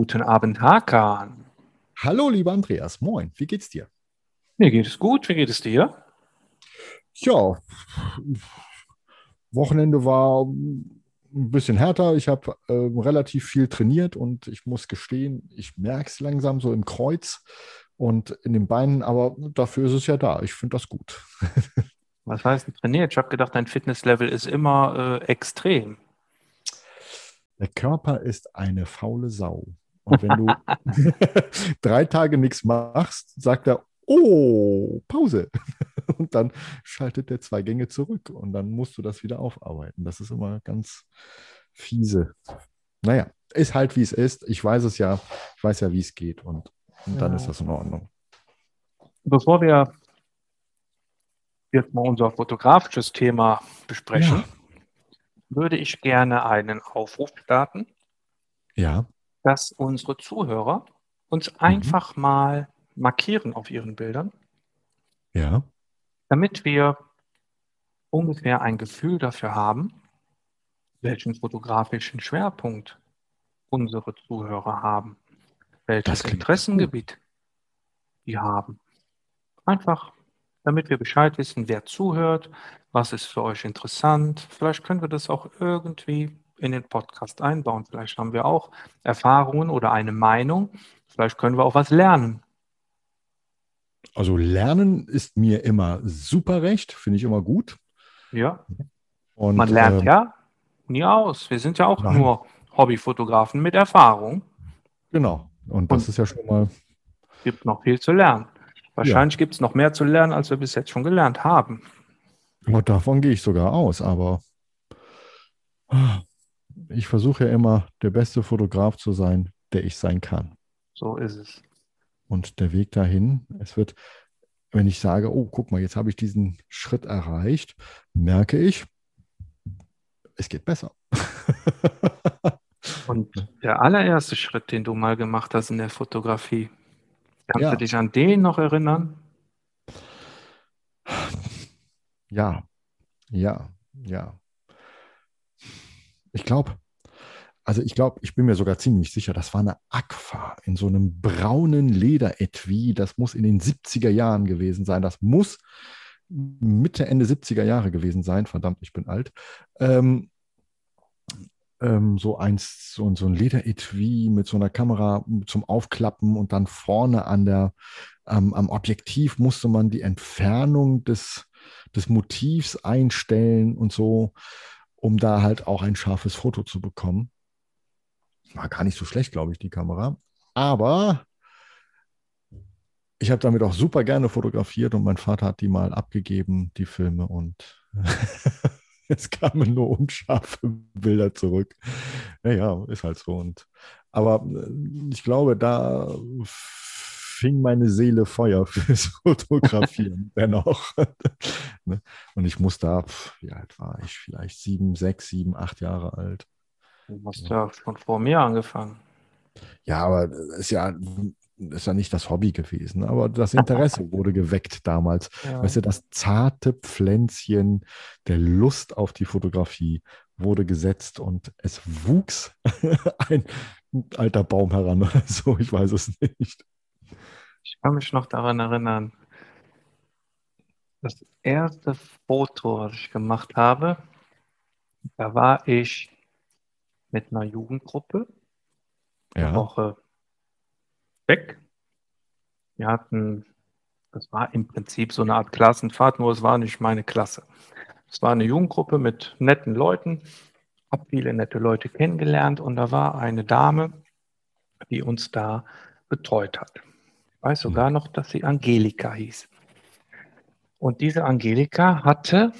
Guten Abend, Hakan. Hallo, lieber Andreas. Moin, wie geht's dir? Mir geht es gut. Wie geht es dir? Ja, Wochenende war ein bisschen härter. Ich habe äh, relativ viel trainiert und ich muss gestehen, ich merke es langsam so im Kreuz und in den Beinen, aber dafür ist es ja da. Ich finde das gut. Was heißt denn trainiert? Ich habe gedacht, dein Fitnesslevel ist immer äh, extrem. Der Körper ist eine faule Sau. Und wenn du drei Tage nichts machst, sagt er, oh, Pause. Und dann schaltet der zwei Gänge zurück und dann musst du das wieder aufarbeiten. Das ist immer ganz fiese. Naja, ist halt wie es ist. Ich weiß es ja, ich weiß ja, wie es geht und, und dann ja. ist das in Ordnung. Bevor wir jetzt mal unser fotografisches Thema besprechen, ja. würde ich gerne einen Aufruf starten. Ja. Dass unsere Zuhörer uns mhm. einfach mal markieren auf ihren Bildern. Ja. Damit wir ungefähr ein Gefühl dafür haben, welchen fotografischen Schwerpunkt unsere Zuhörer haben, welches Interessengebiet die haben. Einfach, damit wir Bescheid wissen, wer zuhört, was ist für euch interessant. Vielleicht können wir das auch irgendwie in den Podcast einbauen. Vielleicht haben wir auch Erfahrungen oder eine Meinung. Vielleicht können wir auch was lernen. Also lernen ist mir immer super recht, finde ich immer gut. Ja. Und, Man lernt äh, ja nie aus. Wir sind ja auch nein. nur Hobbyfotografen mit Erfahrung. Genau. Und das Und ist ja schon mal. Es gibt noch viel zu lernen. Wahrscheinlich ja. gibt es noch mehr zu lernen, als wir bis jetzt schon gelernt haben. Und davon gehe ich sogar aus, aber ich versuche ja immer, der beste Fotograf zu sein, der ich sein kann. So ist es. Und der Weg dahin, es wird, wenn ich sage, oh, guck mal, jetzt habe ich diesen Schritt erreicht, merke ich, es geht besser. Und der allererste Schritt, den du mal gemacht hast in der Fotografie, kannst ja. du dich an den noch erinnern? Ja, ja, ja. Ich glaube, also ich glaube, ich bin mir sogar ziemlich sicher, das war eine Aqua in so einem braunen Lederetui. Das muss in den 70er Jahren gewesen sein. Das muss Mitte, Ende 70er Jahre gewesen sein. Verdammt, ich bin alt. Ähm, ähm, so, eins, so, so ein Lederetui mit so einer Kamera zum Aufklappen und dann vorne an der, ähm, am Objektiv musste man die Entfernung des, des Motivs einstellen und so, um da halt auch ein scharfes Foto zu bekommen. War gar nicht so schlecht, glaube ich, die Kamera. Aber ich habe damit auch super gerne fotografiert und mein Vater hat die mal abgegeben, die Filme, und es kamen nur unscharfe Bilder zurück. Naja, ist halt so. Und, aber äh, ich glaube, da fing meine Seele Feuer fürs Fotografieren dennoch. Ne? und ich musste ab, wie alt war ich? Vielleicht sieben, sechs, sieben, acht Jahre alt. Du hast ja schon vor mir angefangen. Ja, aber das ist ja, ist ja nicht das Hobby gewesen, aber das Interesse wurde geweckt damals. Ja. Weißt du, das zarte Pflänzchen der Lust auf die Fotografie wurde gesetzt und es wuchs ein alter Baum heran oder so, ich weiß es nicht. Ich kann mich noch daran erinnern, das erste Foto, was ich gemacht habe, da war ich mit einer Jugendgruppe ja. eine Woche weg. Wir hatten, das war im Prinzip so eine Art Klassenfahrt, nur es war nicht meine Klasse. Es war eine Jugendgruppe mit netten Leuten, habe viele nette Leute kennengelernt und da war eine Dame, die uns da betreut hat. Ich weiß sogar hm. noch, dass sie Angelika hieß. Und diese Angelika hatte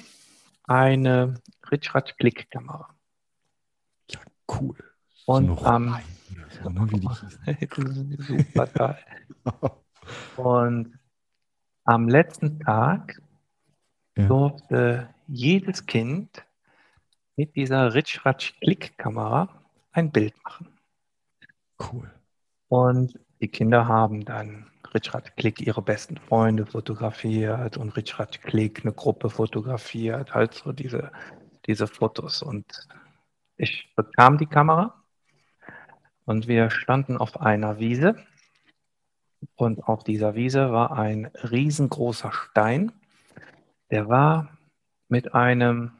eine Richard Klick-Kamera. Cool. Und am super. Und am letzten Tag ja. durfte jedes Kind mit dieser Richratsch Klick-Kamera ein Bild machen. Cool. Und die Kinder haben dann Richard Klick ihre besten Freunde fotografiert und Richard Klick eine Gruppe fotografiert, halt so diese, diese Fotos. Und ich bekam die Kamera Und wir standen auf einer Wiese. Und auf dieser Wiese war ein riesengroßer Stein. Der war mit einem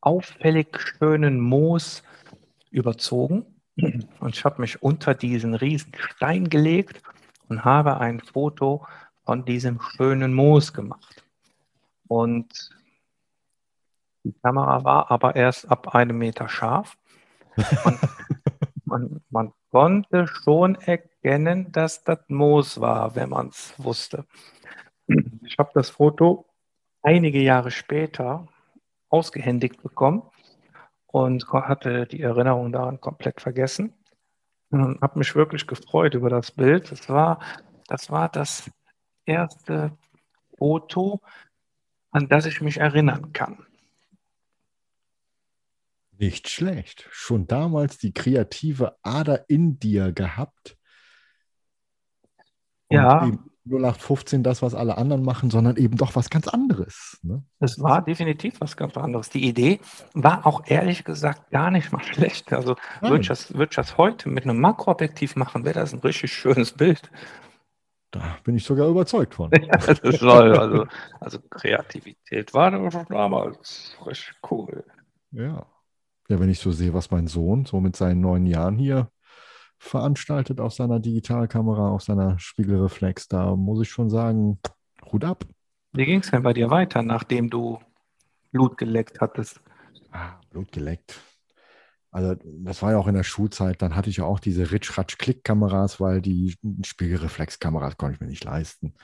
auffällig schönen Moos überzogen. Und ich habe mich unter diesen riesen Stein gelegt und habe ein Foto von diesem schönen Moos gemacht. Und die Kamera war aber erst ab einem Meter scharf. Man, man, man konnte schon erkennen, dass das Moos war, wenn man es wusste. Ich habe das Foto einige Jahre später ausgehändigt bekommen und hatte die Erinnerung daran komplett vergessen. Und habe mich wirklich gefreut über das Bild. Das war, das war das erste Foto, an das ich mich erinnern kann. Nicht schlecht. Schon damals die kreative Ader in dir gehabt. Und ja. 0815 das, was alle anderen machen, sondern eben doch was ganz anderes. Ne? Es war definitiv was ganz anderes. Die Idee war auch ehrlich gesagt gar nicht mal schlecht. Also würde ich, das, ich das heute mit einem Makroobjektiv machen, wäre das ein richtig schönes Bild. Da bin ich sogar überzeugt von. ja, das war also, also Kreativität war damals richtig cool. Ja. Ja, wenn ich so sehe, was mein Sohn so mit seinen neun Jahren hier veranstaltet auf seiner Digitalkamera, auf seiner Spiegelreflex, da muss ich schon sagen, Hut ab. Wie ging es denn bei dir weiter, nachdem du Blut geleckt hattest? Ah, Blut geleckt. Also das war ja auch in der Schulzeit, dann hatte ich ja auch diese Ritsch-Ratsch-Klick-Kameras, weil die Spiegelreflexkameras konnte ich mir nicht leisten.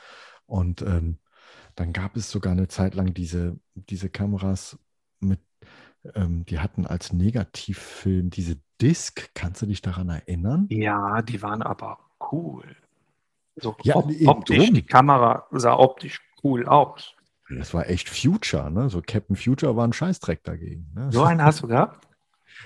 Und ähm, dann gab es sogar eine Zeit lang diese, diese Kameras mit ähm, die hatten als Negativfilm diese Disc. Kannst du dich daran erinnern? Ja, die waren aber cool. So ja, op optisch, die Kamera sah optisch cool aus. Das war echt Future, ne? So Captain Future war ein Scheißdreck dagegen. Ne? So einen hast du gehabt?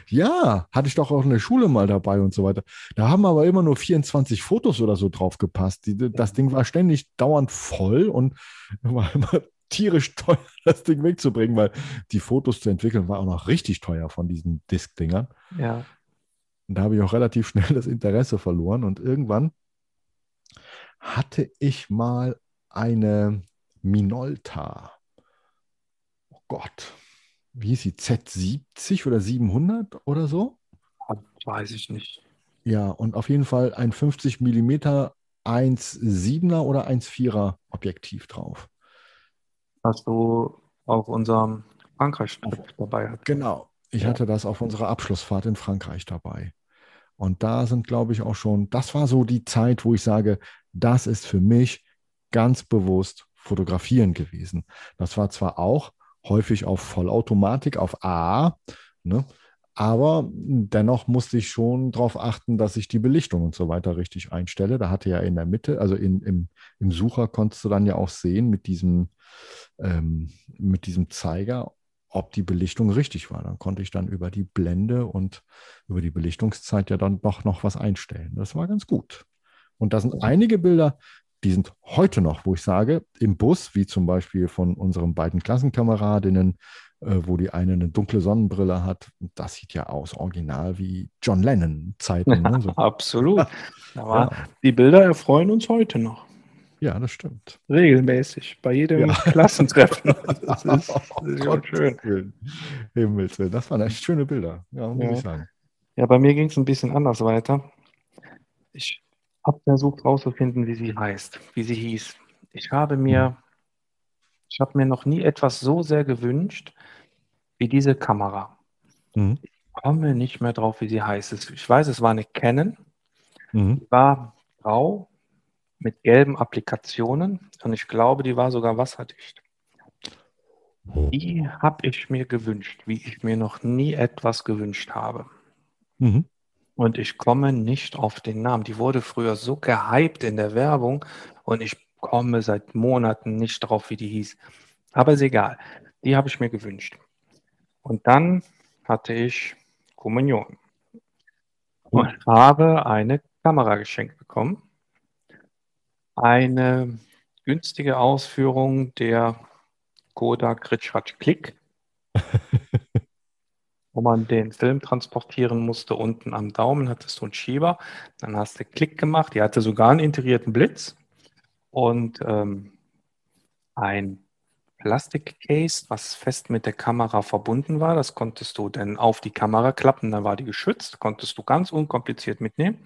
Ja, hatte ich doch auch in der Schule mal dabei und so weiter. Da haben aber immer nur 24 Fotos oder so drauf gepasst. Die, das Ding war ständig dauernd voll und war immer tierisch teuer, das Ding wegzubringen, weil die Fotos zu entwickeln war auch noch richtig teuer von diesen Disk-Dingern. Ja. Und da habe ich auch relativ schnell das Interesse verloren. Und irgendwann hatte ich mal eine Minolta. Oh Gott. Wie hieß sie? Z70 oder 700 oder so? Weiß ich nicht. Ja, und auf jeden Fall ein 50 mm 1,7er oder 1,4er Objektiv drauf was du auf unserem Frankreich-Trip dabei hattest. Genau. Ich hatte das auf unserer Abschlussfahrt in Frankreich dabei. Und da sind, glaube ich, auch schon, das war so die Zeit, wo ich sage, das ist für mich ganz bewusst fotografieren gewesen. Das war zwar auch häufig auf Vollautomatik, auf A, ne? Aber dennoch musste ich schon darauf achten, dass ich die Belichtung und so weiter richtig einstelle. Da hatte ja in der Mitte, also in, im, im Sucher konntest du dann ja auch sehen mit diesem ähm, mit diesem Zeiger, ob die Belichtung richtig war. Dann konnte ich dann über die Blende und über die Belichtungszeit ja dann doch noch was einstellen. Das war ganz gut. Und da sind einige Bilder, die sind heute noch, wo ich sage, im Bus, wie zum Beispiel von unseren beiden Klassenkameradinnen, wo die eine eine dunkle Sonnenbrille hat. Das sieht ja aus, original wie John Lennon-Zeiten. Ne? So. absolut. Aber ja. die Bilder erfreuen uns heute noch. Ja, das stimmt. Regelmäßig, bei jedem ja. Klassentreffen. Das ist, das ist oh, schön. Himmelswillen. Das waren echt schöne Bilder, ja, muss ja. ich sagen. Ja, bei mir ging es ein bisschen anders weiter. Ich habe versucht herauszufinden, wie sie heißt, wie sie hieß. Ich habe mir, ich habe mir noch nie etwas so sehr gewünscht wie diese Kamera. Mhm. Ich komme nicht mehr drauf, wie sie heißt. Ich weiß, es war eine Canon. Mhm. Die war grau mit gelben Applikationen und ich glaube, die war sogar wasserdicht. Die habe ich mir gewünscht, wie ich mir noch nie etwas gewünscht habe. Mhm. Und ich komme nicht auf den Namen. Die wurde früher so gehypt in der Werbung und ich komme seit Monaten nicht drauf, wie die hieß. Aber ist egal. Die habe ich mir gewünscht. Und dann hatte ich Kommunion und habe eine Kamera geschenkt bekommen eine günstige Ausführung der Kodak Ritschratsch Click. wo man den Film transportieren musste. Unten am Daumen hattest du einen Schieber. Dann hast du Klick gemacht. Die hatte sogar einen integrierten Blitz und ähm, ein Plastikcase, was fest mit der Kamera verbunden war. Das konntest du dann auf die Kamera klappen, dann war die geschützt, konntest du ganz unkompliziert mitnehmen,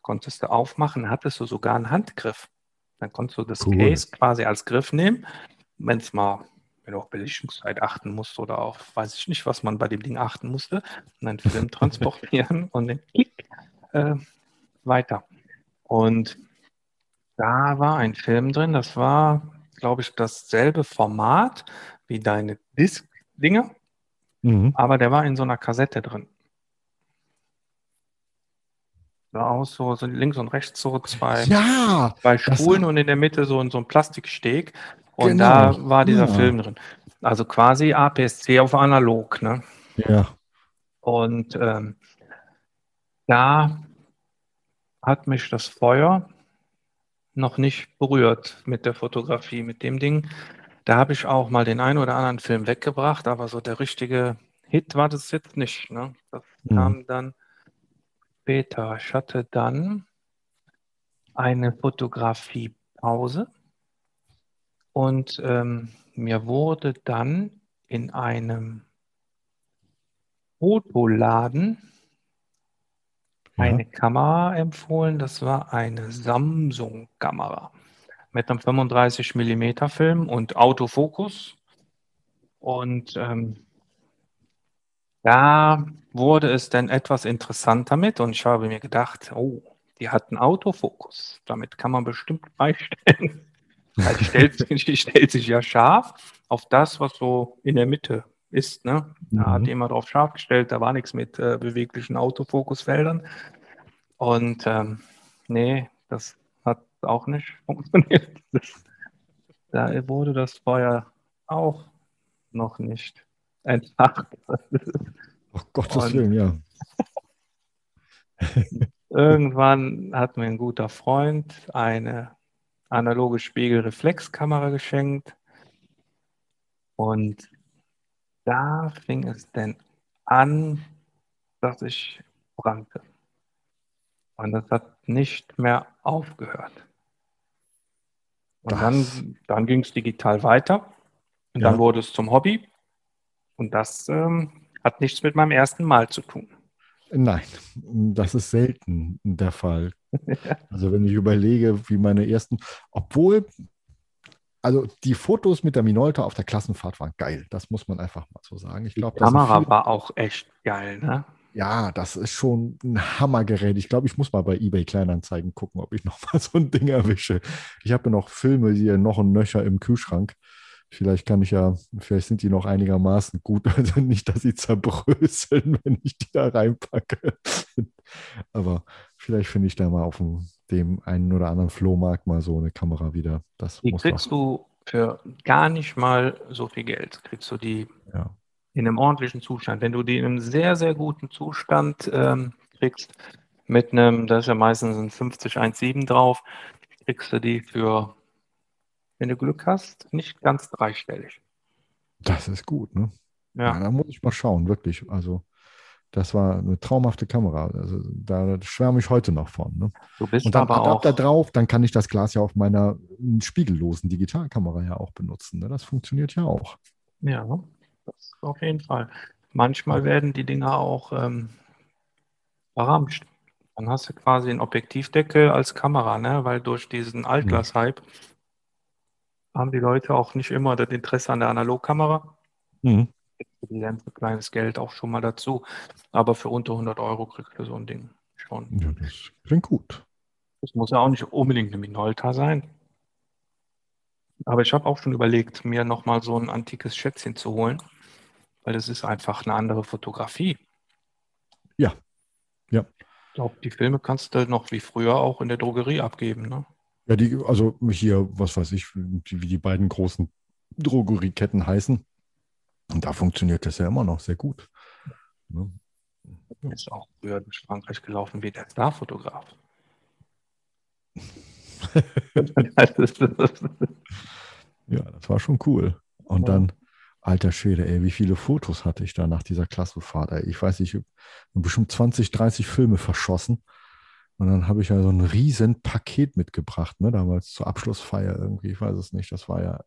konntest du aufmachen, hattest du sogar einen Handgriff. Dann konntest du das cool. Case quasi als Griff nehmen, wenn es mal, wenn du auf Belichtungszeit achten musst oder auf, weiß ich nicht, was man bei dem Ding achten musste, und einen Film transportieren und dann klick äh, weiter. Und da war ein Film drin, das war glaube ich, dasselbe Format wie deine Disk-Dinger, mhm. aber der war in so einer Kassette drin. Sah aus so, so links und rechts so zwei, ja, zwei Spulen und in der Mitte so, so ein Plastiksteg. Und genau. da war dieser ja. Film drin. Also quasi APS-C auf analog. Ne? Ja. Und ähm, da hat mich das Feuer noch nicht berührt mit der Fotografie, mit dem Ding. Da habe ich auch mal den einen oder anderen Film weggebracht, aber so der richtige Hit war das jetzt nicht. Ne? Das mhm. kam dann später. Ich hatte dann eine Fotografiepause und ähm, mir wurde dann in einem Fotoladen eine Kamera empfohlen. Das war eine Samsung-Kamera mit einem 35 mm Film und Autofokus. Und ähm, da wurde es dann etwas interessanter mit und ich habe mir gedacht, oh, die hatten Autofokus. Damit kann man bestimmt beistellen. Also stellt, stellt sich ja scharf auf das, was so in der Mitte ist. Ne? Da mhm. hat jemand drauf scharf gestellt, da war nichts mit äh, beweglichen Autofokusfeldern. Und ähm, nee, das hat auch nicht funktioniert. da wurde das Feuer auch noch nicht entfacht. Ach Gottes Willen, ja. irgendwann hat mir ein guter Freund eine analoge Spiegelreflexkamera geschenkt. Und da fing es denn an, dass ich brannte. Und das hat nicht mehr aufgehört. Und das. dann, dann ging es digital weiter. Und ja. dann wurde es zum Hobby. Und das ähm, hat nichts mit meinem ersten Mal zu tun. Nein, das ist selten der Fall. Also wenn ich überlege, wie meine ersten, obwohl also die Fotos mit der Minolta auf der Klassenfahrt waren geil. Das muss man einfach mal so sagen. Ich glaube, die Kamera war auch echt geil, ne? Ja, das ist schon ein Hammergerät. Ich glaube, ich muss mal bei eBay Kleinanzeigen gucken, ob ich noch mal so ein Ding erwische. Ich habe ja noch Filme hier noch und nöcher im Kühlschrank. Vielleicht kann ich ja, vielleicht sind die noch einigermaßen gut. Also nicht, dass sie zerbröseln, wenn ich die da reinpacke. Aber vielleicht finde ich da mal auf dem, dem einen oder anderen Flohmarkt mal so eine Kamera wieder. Das die kriegst du für gar nicht mal so viel Geld. Kriegst du die ja. in einem ordentlichen Zustand. Wenn du die in einem sehr, sehr guten Zustand ähm, kriegst, mit einem, da ist ja meistens ein 50 1.7 drauf, kriegst du die für wenn du Glück hast, nicht ganz dreistellig. Das ist gut, ne? Ja. ja da muss ich mal schauen, wirklich. Also, das war eine traumhafte Kamera. Also, da schwärme ich heute noch von. Ne? Du bist Und dann aber Adapter auch drauf, dann kann ich das Glas ja auf meiner spiegellosen Digitalkamera ja auch benutzen. Ne? Das funktioniert ja auch. Ja, das auf jeden Fall. Manchmal werden die Dinger auch ähm, verramscht. Dann hast du quasi einen Objektivdeckel als Kamera, ne? weil durch diesen Altglas-Hype haben die Leute auch nicht immer das Interesse an der Analogkamera. Mhm. Die für kleines Geld auch schon mal dazu. Aber für unter 100 Euro kriegst du so ein Ding schon. Ja, das klingt gut. Das muss ja auch nicht unbedingt eine Minolta sein. Aber ich habe auch schon überlegt, mir nochmal so ein antikes Schätzchen zu holen, weil das ist einfach eine andere Fotografie. Ja, ja. Ich glaube, die Filme kannst du noch wie früher auch in der Drogerie abgeben. Ne? Ja, die, also hier, was weiß ich, wie die beiden großen Drogerieketten heißen. Und da funktioniert das ja immer noch sehr gut. Ne? Ist auch früher durch Frankreich gelaufen wie der Starfotograf. ja, das war schon cool. Und dann, Alter Schwede, ey, wie viele Fotos hatte ich da nach dieser Klassenfahrt? Ey? Ich weiß nicht, ich habe bestimmt 20, 30 Filme verschossen. Und dann habe ich ja so ein riesen Paket mitgebracht, ne, damals zur Abschlussfeier irgendwie. Ich weiß es nicht. Das war ja.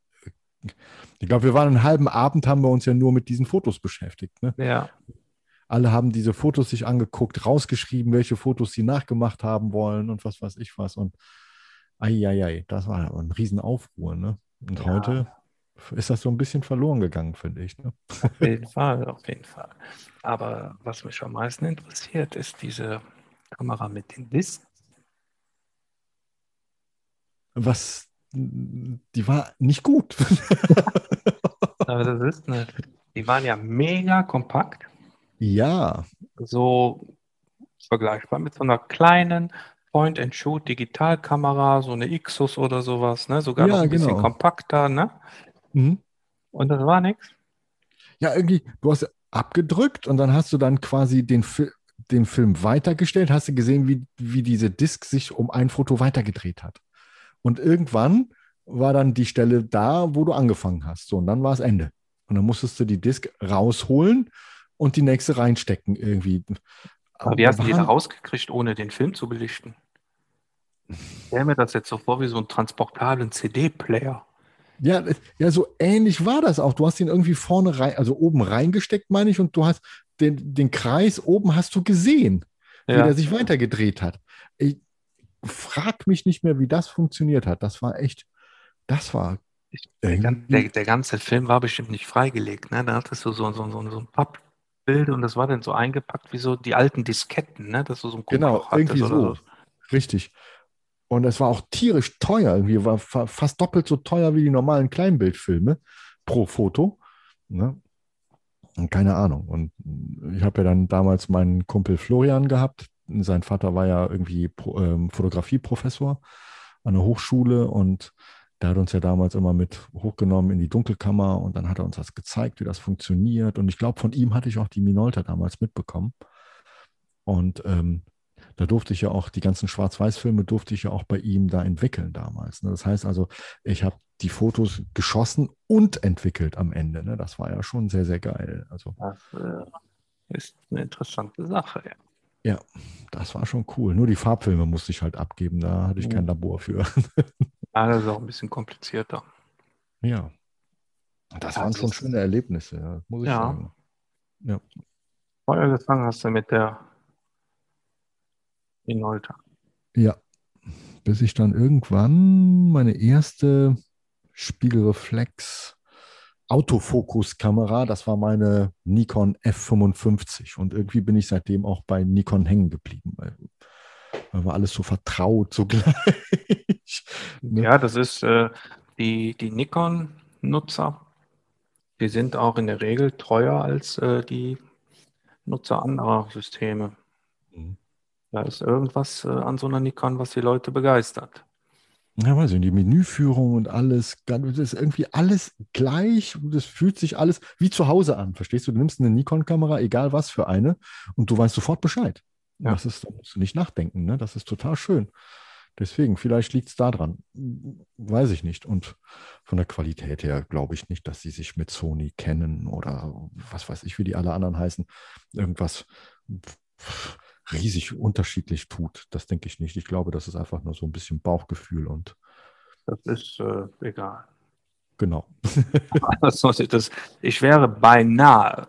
Ich glaube, wir waren einen halben Abend, haben wir uns ja nur mit diesen Fotos beschäftigt. Ne? Ja. Alle haben diese Fotos sich angeguckt, rausgeschrieben, welche Fotos sie nachgemacht haben wollen und was weiß ich was. Und eieiei, das war ein Riesenaufruhr. Ne? Und ja. heute ist das so ein bisschen verloren gegangen, finde ich. Ne? Auf jeden Fall, auf jeden Fall. Aber was mich am meisten interessiert, ist diese Kamera mit den Discs. Was, die war nicht gut. Aber das ist eine, die waren ja mega kompakt. Ja. So vergleichbar mit so einer kleinen Point-and-Shoot-Digitalkamera, so eine Ixus oder sowas, ne? Sogar ja, noch ein genau. bisschen kompakter, ne? Mhm. Und das war nichts. Ja, irgendwie, du hast abgedrückt und dann hast du dann quasi den, den Film weitergestellt, hast du gesehen, wie, wie diese Disk sich um ein Foto weitergedreht hat. Und irgendwann war dann die Stelle da, wo du angefangen hast. So, und dann war es Ende. Und dann musstest du die Disk rausholen und die nächste reinstecken irgendwie. Aber wie hast du die da rausgekriegt, ohne den Film zu belichten? Ich stelle mir das jetzt so vor wie so einen transportablen CD-Player. Ja, ja, so ähnlich war das auch. Du hast ihn irgendwie vorne rein, also oben reingesteckt, meine ich, und du hast den, den Kreis oben hast du gesehen, ja. wie der sich weitergedreht hat. Ich frag mich nicht mehr, wie das funktioniert hat. Das war echt, das war. Der, der, der, ganze Film war bestimmt nicht freigelegt, ne? Da hattest du so, so, so, so ein Pappbild und das war dann so eingepackt wie so die alten Disketten, ne? Dass du so ein Genau, irgendwie so. so. Richtig. Und es war auch tierisch teuer, irgendwie war fast doppelt so teuer wie die normalen Kleinbildfilme pro Foto. Ne? Und keine Ahnung. Und ich habe ja dann damals meinen Kumpel Florian gehabt. Sein Vater war ja irgendwie ähm, Fotografieprofessor an der Hochschule und der hat uns ja damals immer mit hochgenommen in die Dunkelkammer und dann hat er uns das gezeigt, wie das funktioniert. Und ich glaube, von ihm hatte ich auch die Minolta damals mitbekommen. Und ähm, da durfte ich ja auch, die ganzen Schwarz-Weiß-Filme durfte ich ja auch bei ihm da entwickeln damals. Ne? Das heißt also, ich habe die Fotos geschossen und entwickelt am Ende. Ne? Das war ja schon sehr, sehr geil. Also, das äh, ist eine interessante Sache, ja. Ja, das war schon cool. Nur die Farbfilme musste ich halt abgeben, da hatte ich kein mhm. Labor für. ja, das ist auch ein bisschen komplizierter. Ja. Das ja, waren schon schöne Erlebnisse, muss ich ja. sagen. Ja. Feuer gefangen hast du mit der Minolta. Ja, bis ich dann irgendwann meine erste Spiegelreflex Autofokuskamera, das war meine Nikon F55 und irgendwie bin ich seitdem auch bei Nikon hängen geblieben, weil, weil war alles so vertraut zugleich. ne? Ja, das ist äh, die, die Nikon-Nutzer, die sind auch in der Regel treuer als äh, die Nutzer anderer Systeme. Mhm. Da ist irgendwas äh, an so einer Nikon, was die Leute begeistert. Ja, weiß ich, die Menüführung und alles, das ist irgendwie alles gleich. Das fühlt sich alles wie zu Hause an. Verstehst du? Du nimmst eine Nikon-Kamera, egal was für eine, und du weißt sofort Bescheid. Ja. Das ist, da musst du nicht nachdenken. Ne? Das ist total schön. Deswegen, vielleicht liegt es daran. Weiß ich nicht. Und von der Qualität her glaube ich nicht, dass sie sich mit Sony kennen oder was weiß ich, wie die alle anderen heißen. Irgendwas riesig unterschiedlich tut. Das denke ich nicht. Ich glaube, das ist einfach nur so ein bisschen Bauchgefühl und. Das ist äh, egal. Genau. das, ich wäre beinahe,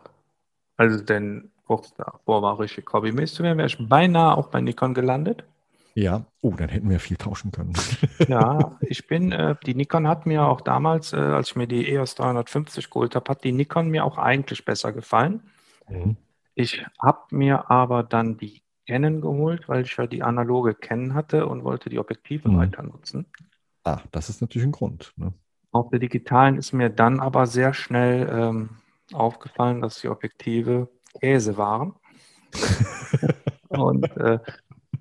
also denn kurz davor war richtig hobbymäßig zu werden, wäre ich beinahe auch bei Nikon gelandet. Ja, oh, dann hätten wir viel tauschen können. ja, ich bin, äh, die Nikon hat mir auch damals, äh, als ich mir die EOS 350 geholt habe, hat die Nikon mir auch eigentlich besser gefallen. Mhm. Ich habe mir aber dann die Canon geholt, weil ich ja die analoge Canon hatte und wollte die Objektive mhm. weiter nutzen. Ah, das ist natürlich ein Grund. Ne? Auf der digitalen ist mir dann aber sehr schnell ähm, aufgefallen, dass die Objektive Käse waren. und äh,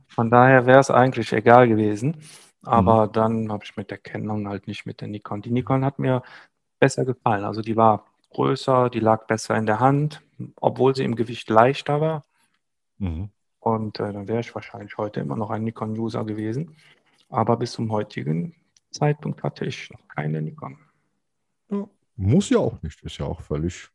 von daher wäre es eigentlich egal gewesen. Aber mhm. dann habe ich mit der Canon halt nicht mit der Nikon. Die Nikon hat mir besser gefallen. Also die war größer, die lag besser in der Hand, obwohl sie im Gewicht leichter war. Mhm. Und äh, dann wäre ich wahrscheinlich heute immer noch ein Nikon-User gewesen. Aber bis zum heutigen Zeitpunkt hatte ich noch keine Nikon. Ja, Muss ja auch nicht, ist ja auch völlig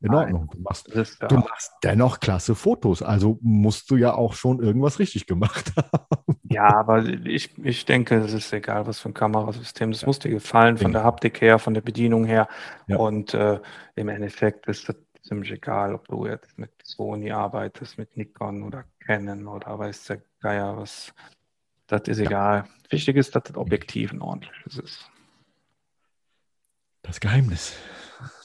in Nein. Ordnung. Du machst, ist, du ja, machst dennoch klasse Fotos, also musst du ja auch schon irgendwas richtig gemacht haben. ja, aber ich, ich denke, es ist egal, was für ein Kamerasystem. Das muss dir gefallen, von Denke der Haptik her, von der Bedienung her. Ja. Und äh, im Endeffekt ist das ziemlich egal, ob du jetzt mit Sony arbeitest, mit Nikon oder Canon oder weiß der Geier was. Das ist egal. Wichtig ist, dass das Objektiv ein ordentliches ist. Das Geheimnis.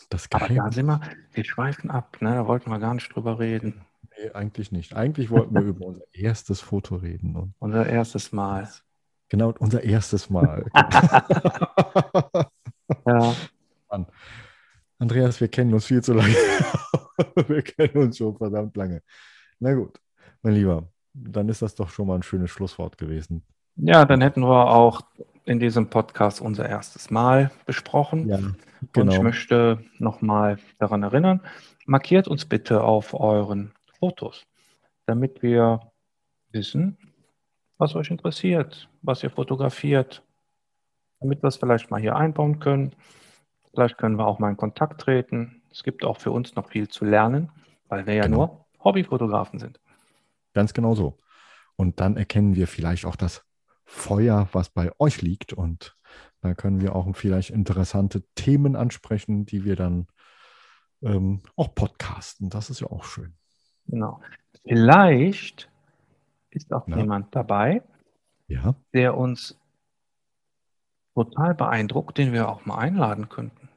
Das Aber da Geheimnis. sind wir, wir schweifen ab, ne? Da wollten wir gar nicht drüber reden. Nee, eigentlich nicht. Eigentlich wollten wir über unser erstes Foto reden. Und Unser erstes Mal. genau, unser erstes Mal. Ja, Andreas, wir kennen uns viel zu lange. wir kennen uns schon verdammt lange. Na gut, mein Lieber, dann ist das doch schon mal ein schönes Schlusswort gewesen. ja, dann hätten wir auch in diesem Podcast unser erstes Mal besprochen. Ja, Und ich genau. möchte nochmal daran erinnern, markiert uns bitte auf euren Fotos, damit wir wissen, was euch interessiert, was ihr fotografiert, damit wir es vielleicht mal hier einbauen können. Vielleicht können wir auch mal in Kontakt treten. Es gibt auch für uns noch viel zu lernen, weil wir ja Genau. nur Hobbyfotografen sind. Ganz genau so. Und dann erkennen wir vielleicht auch das Feuer, was bei euch liegt. Und dann können wir auch vielleicht interessante Themen ansprechen, die wir dann ähm, auch podcasten. Das ist ja auch schön. Genau. Vielleicht ist auch Ja. jemand dabei, Ja, der uns total beeindruckt, den wir auch mal einladen könnten.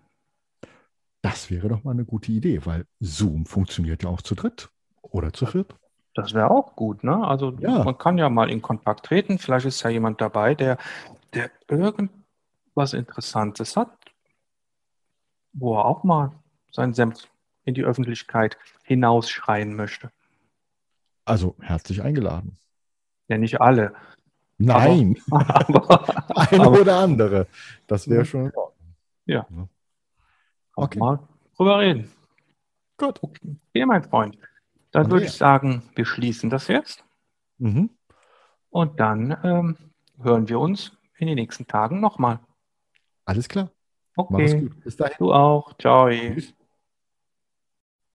das wäre doch mal eine gute Idee, weil Zoom funktioniert ja auch zu dritt oder zu viert. Das wäre auch gut, ne? Also Ja. man kann ja mal in Kontakt treten. Vielleicht ist ja jemand dabei, der, der irgendwas Interessantes hat, wo er auch mal seinen Senf in die Öffentlichkeit hinausschreien möchte. Also herzlich eingeladen. Ja, nicht alle. Nein, Aber ein aber- oder andere. Das wäre schon in Ordnung. auch Okay. mal drüber reden. Gut. Okay, mein Freund. Dann würde ich sagen, wir schließen das jetzt Mhm. und dann ähm, hören wir uns in den nächsten Tagen nochmal. Alles klar. Okay, gut. Bis dahin. du auch. Ciao. Tschüss.